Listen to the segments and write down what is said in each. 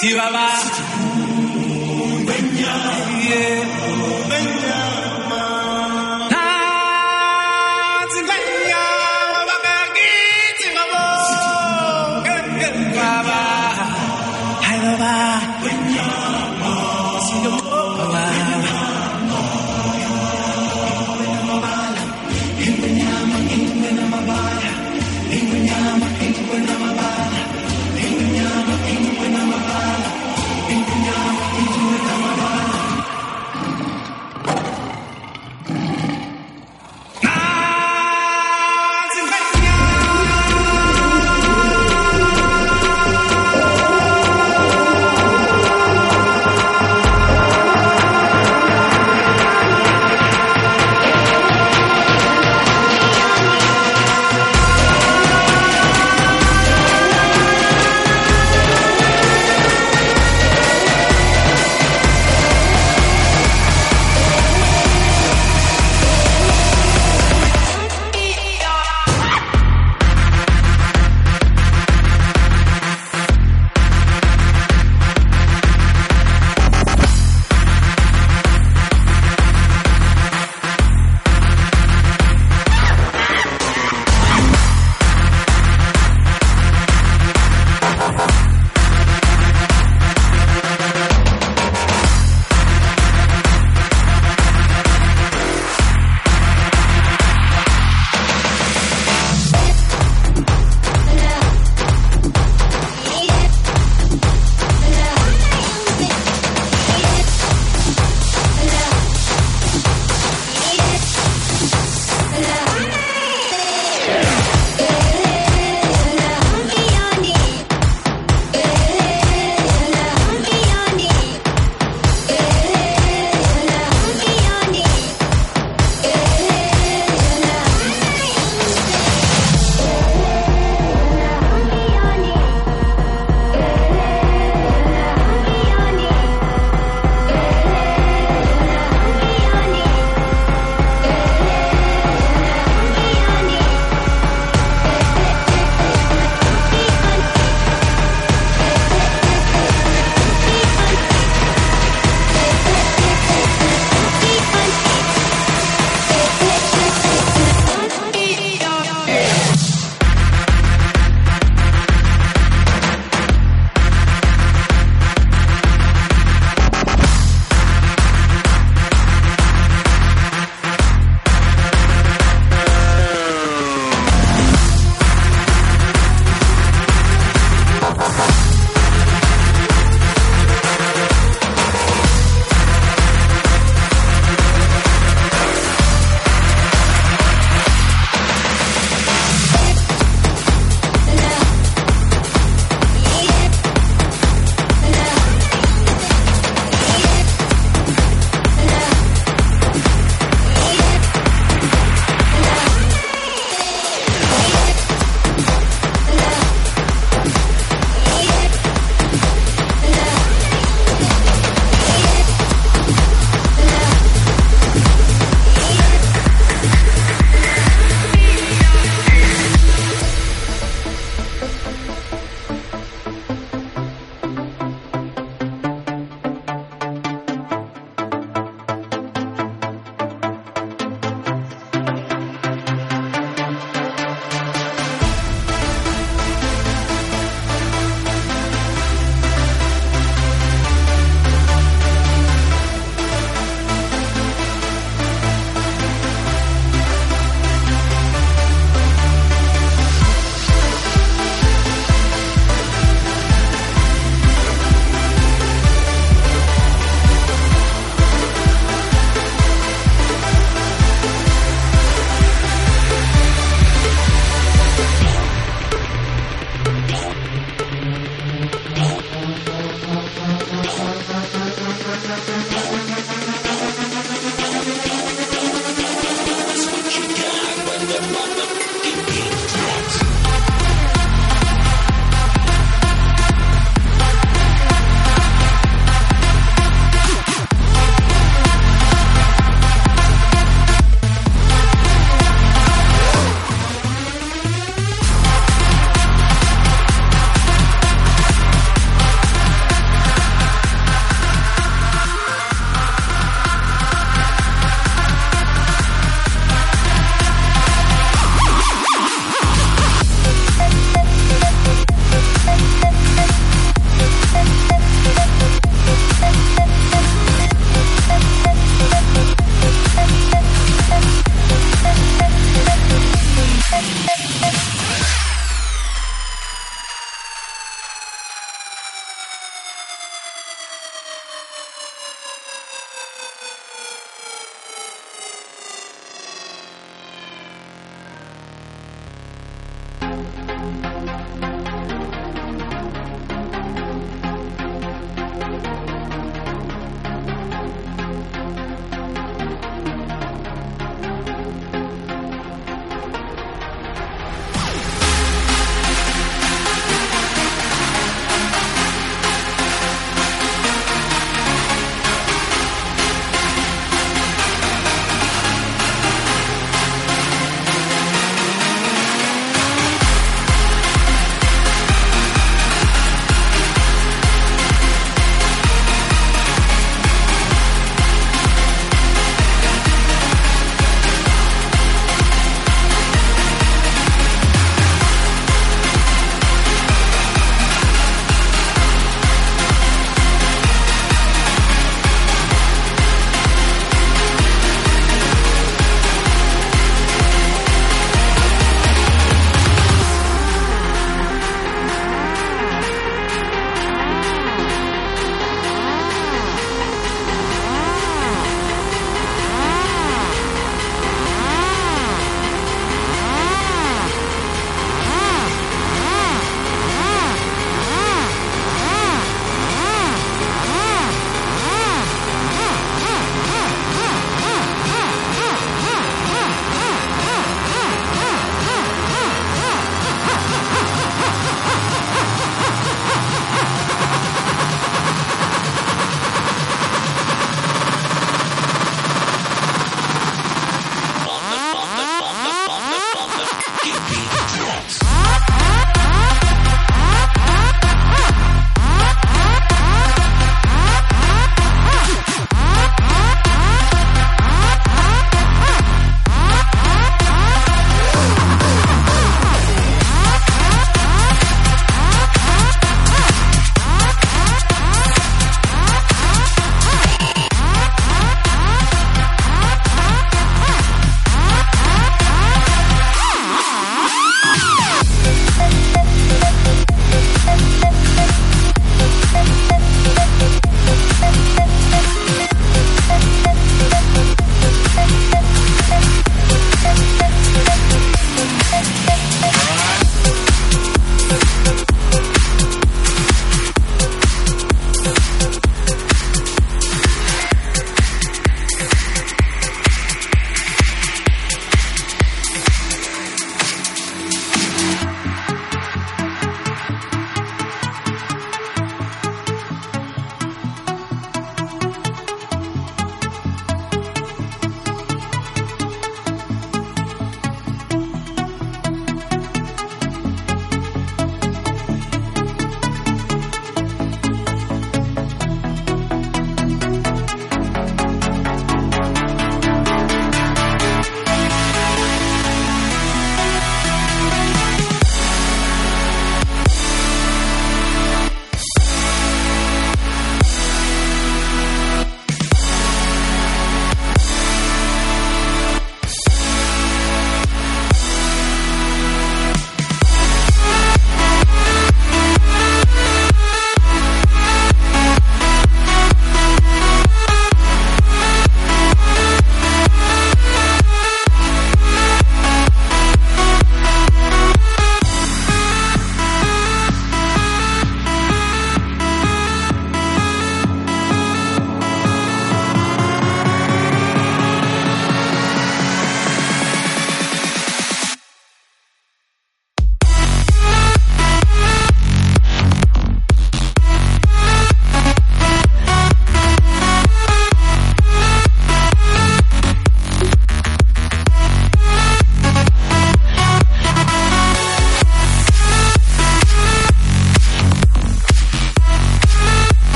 Si baba.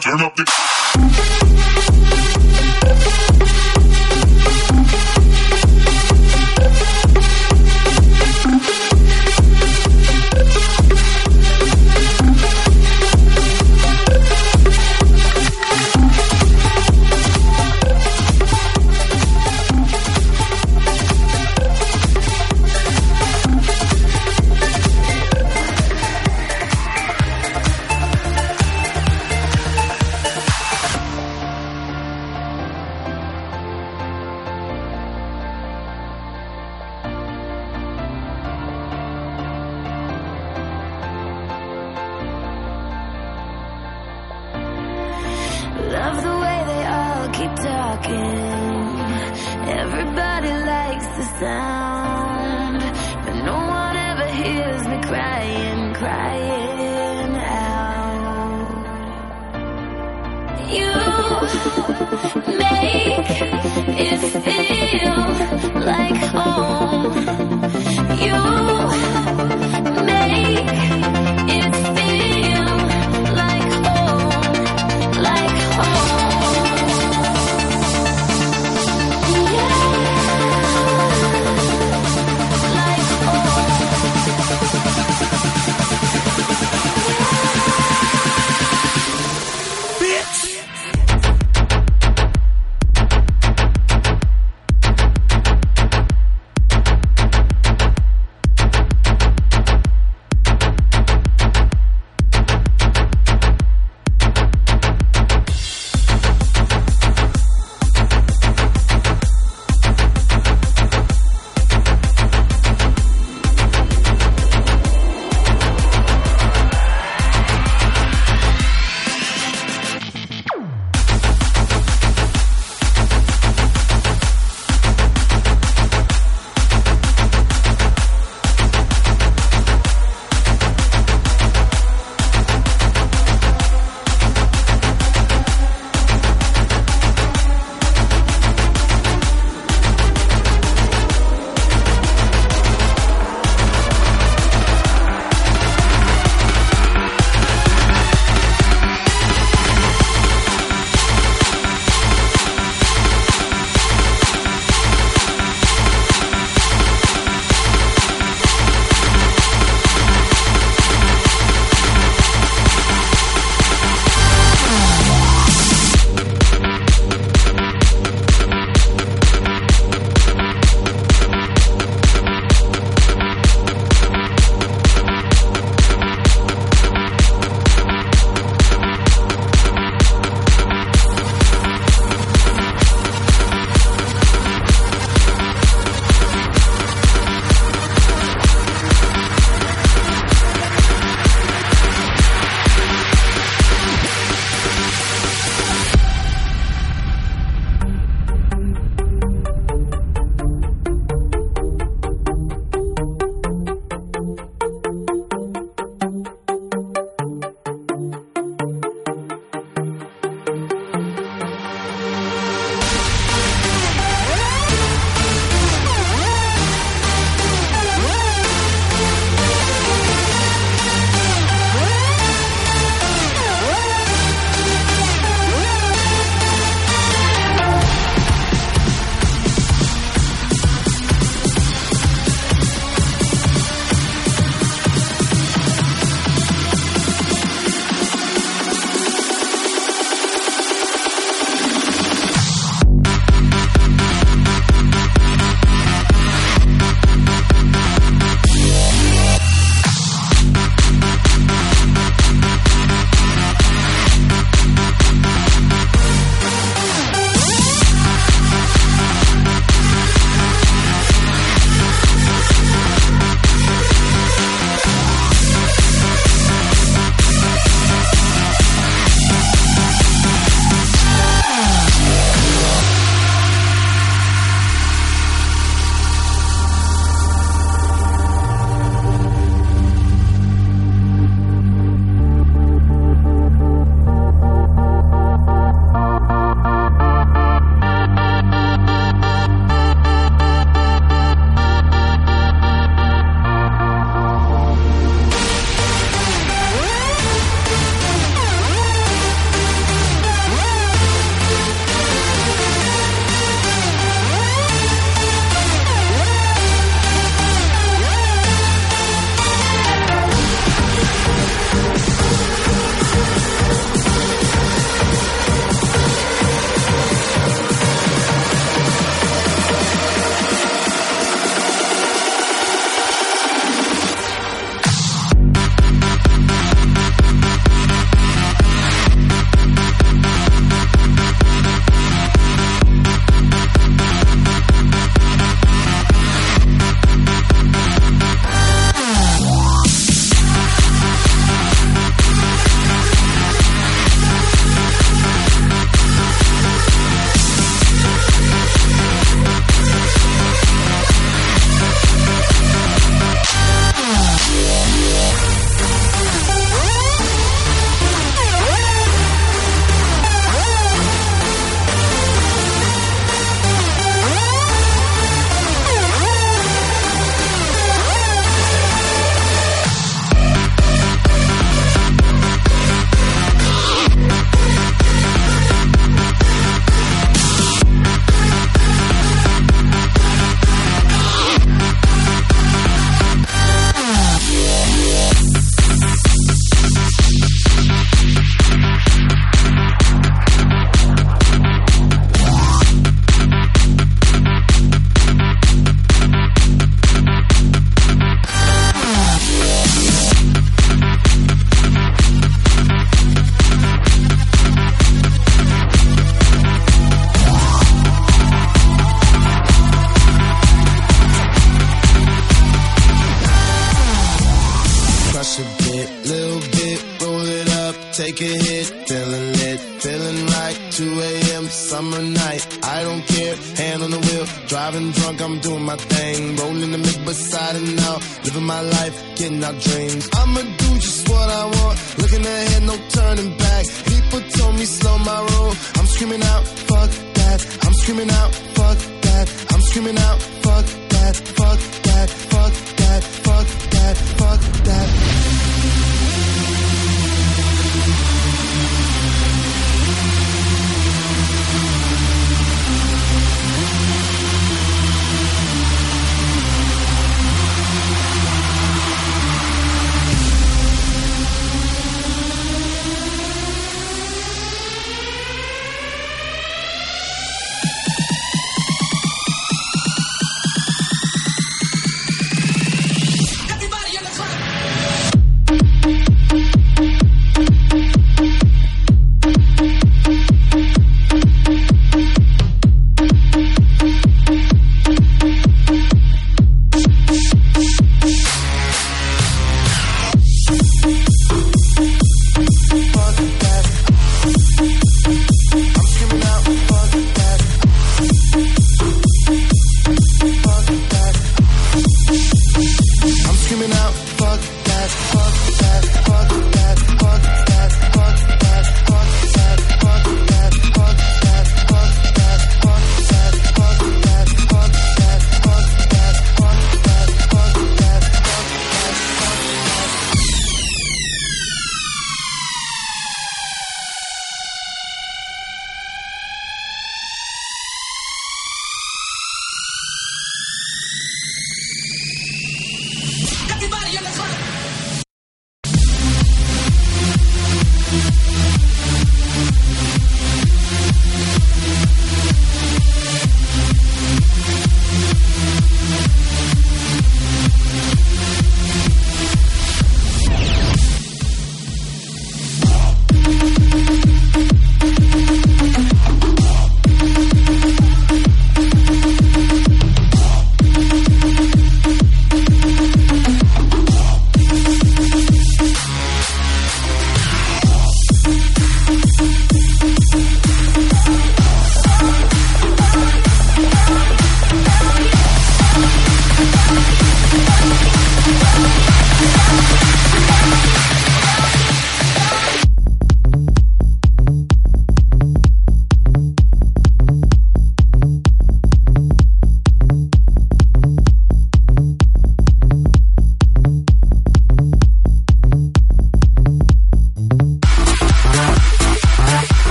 Turn up the.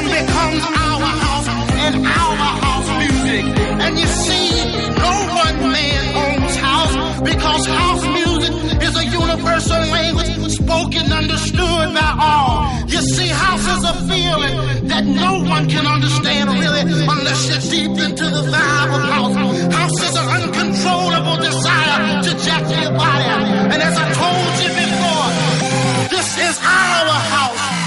then becomes our house and our house music. And you see, no one man owns house because house music is a universal language spoken, understood by all. You see, house is a feeling that no one can understand really unless you're deep into the vibe of house. House is an uncontrollable desire to jack your body. And as I told you before, this is our house.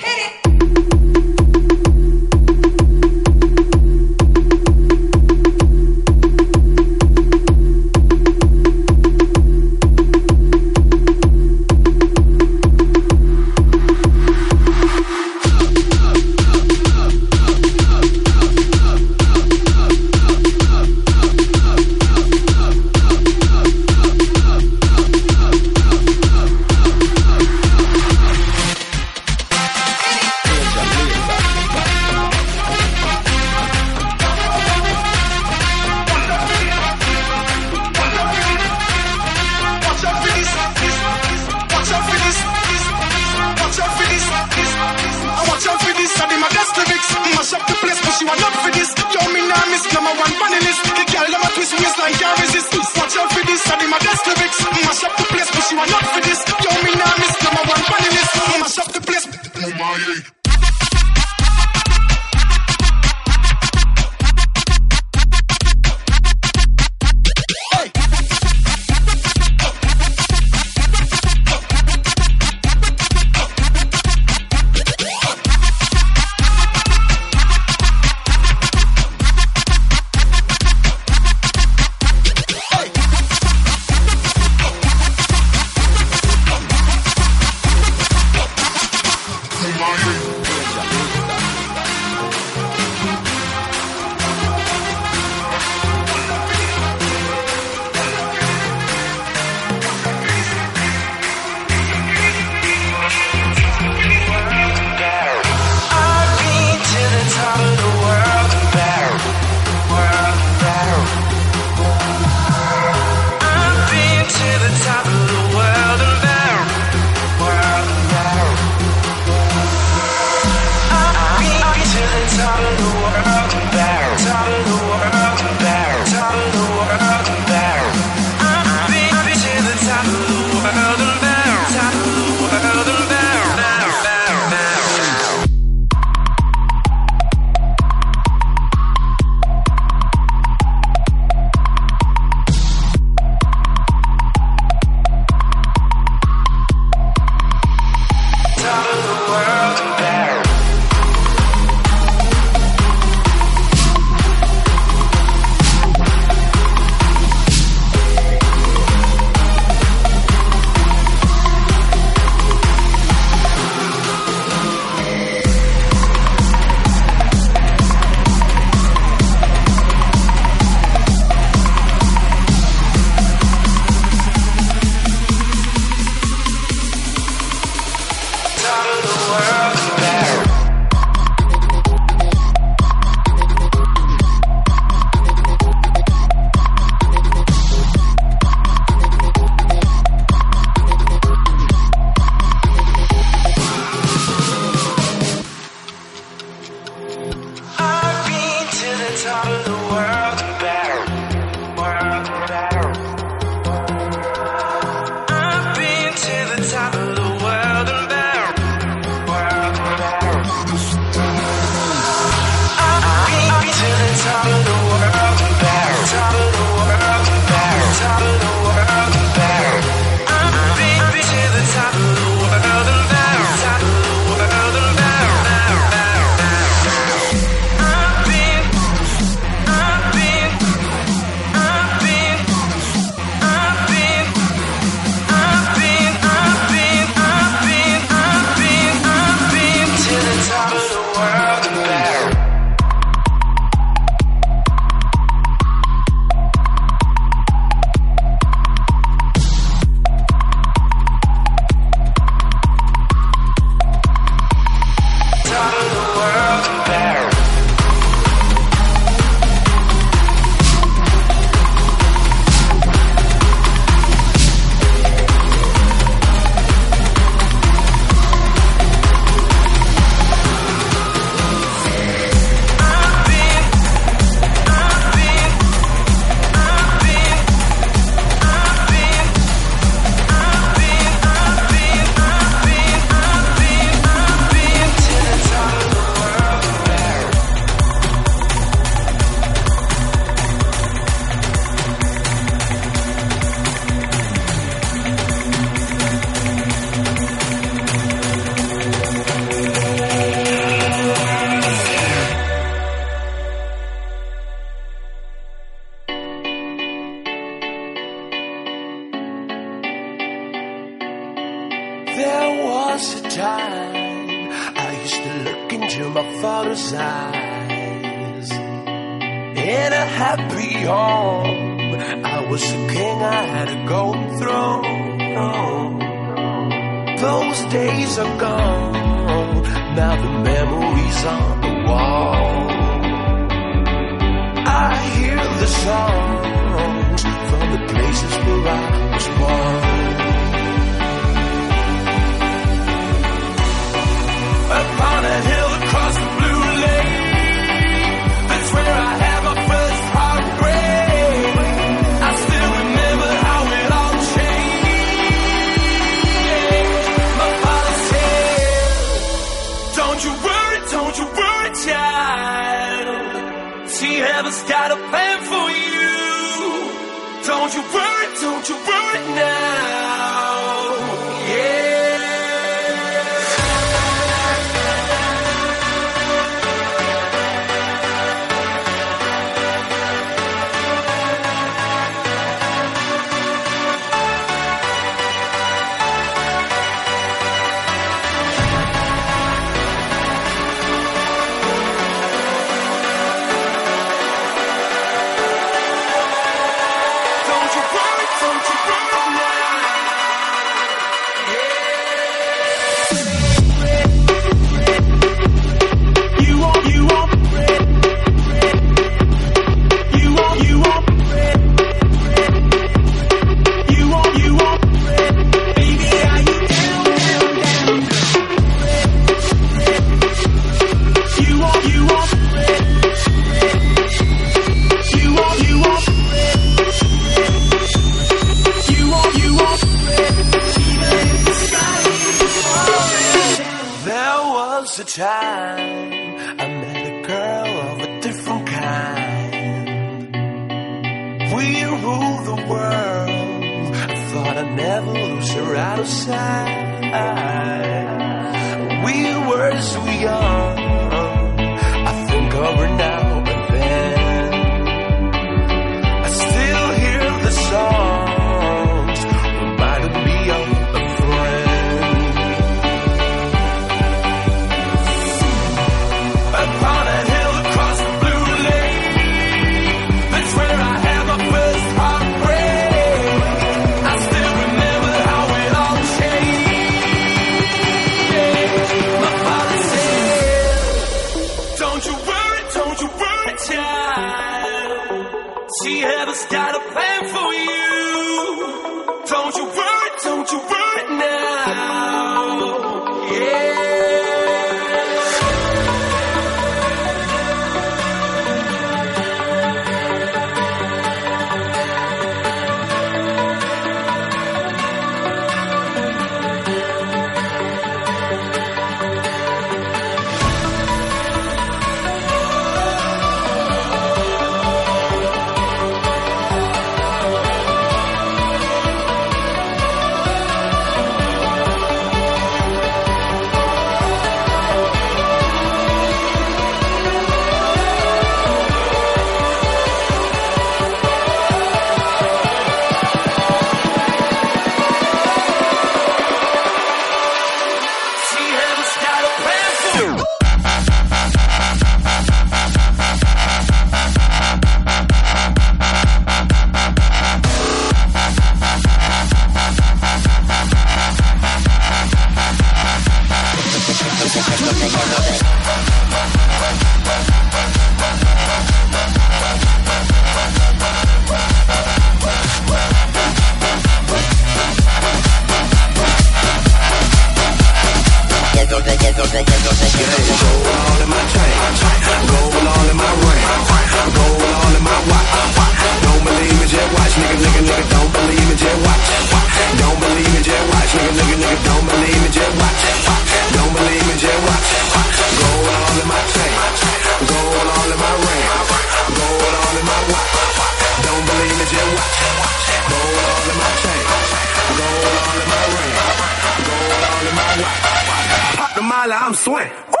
dollar, I'm sweating.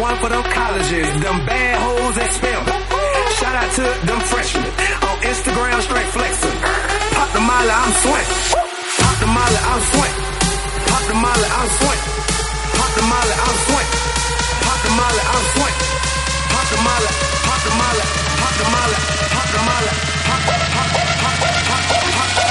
one for them colleges, them bad hoes that spam. Shout out to them freshmen on Instagram, straight flexing. Pop the molly, I'm swank. Pop the molly, I'm swank. Pop the molly, I'm swank. Pop the molly, I'm swank. Pop the molly, I'm swank. Pop the molly, pop the molly, pop the molly, pop the molly, pop, pop, pop, pop, pop, pop, pop.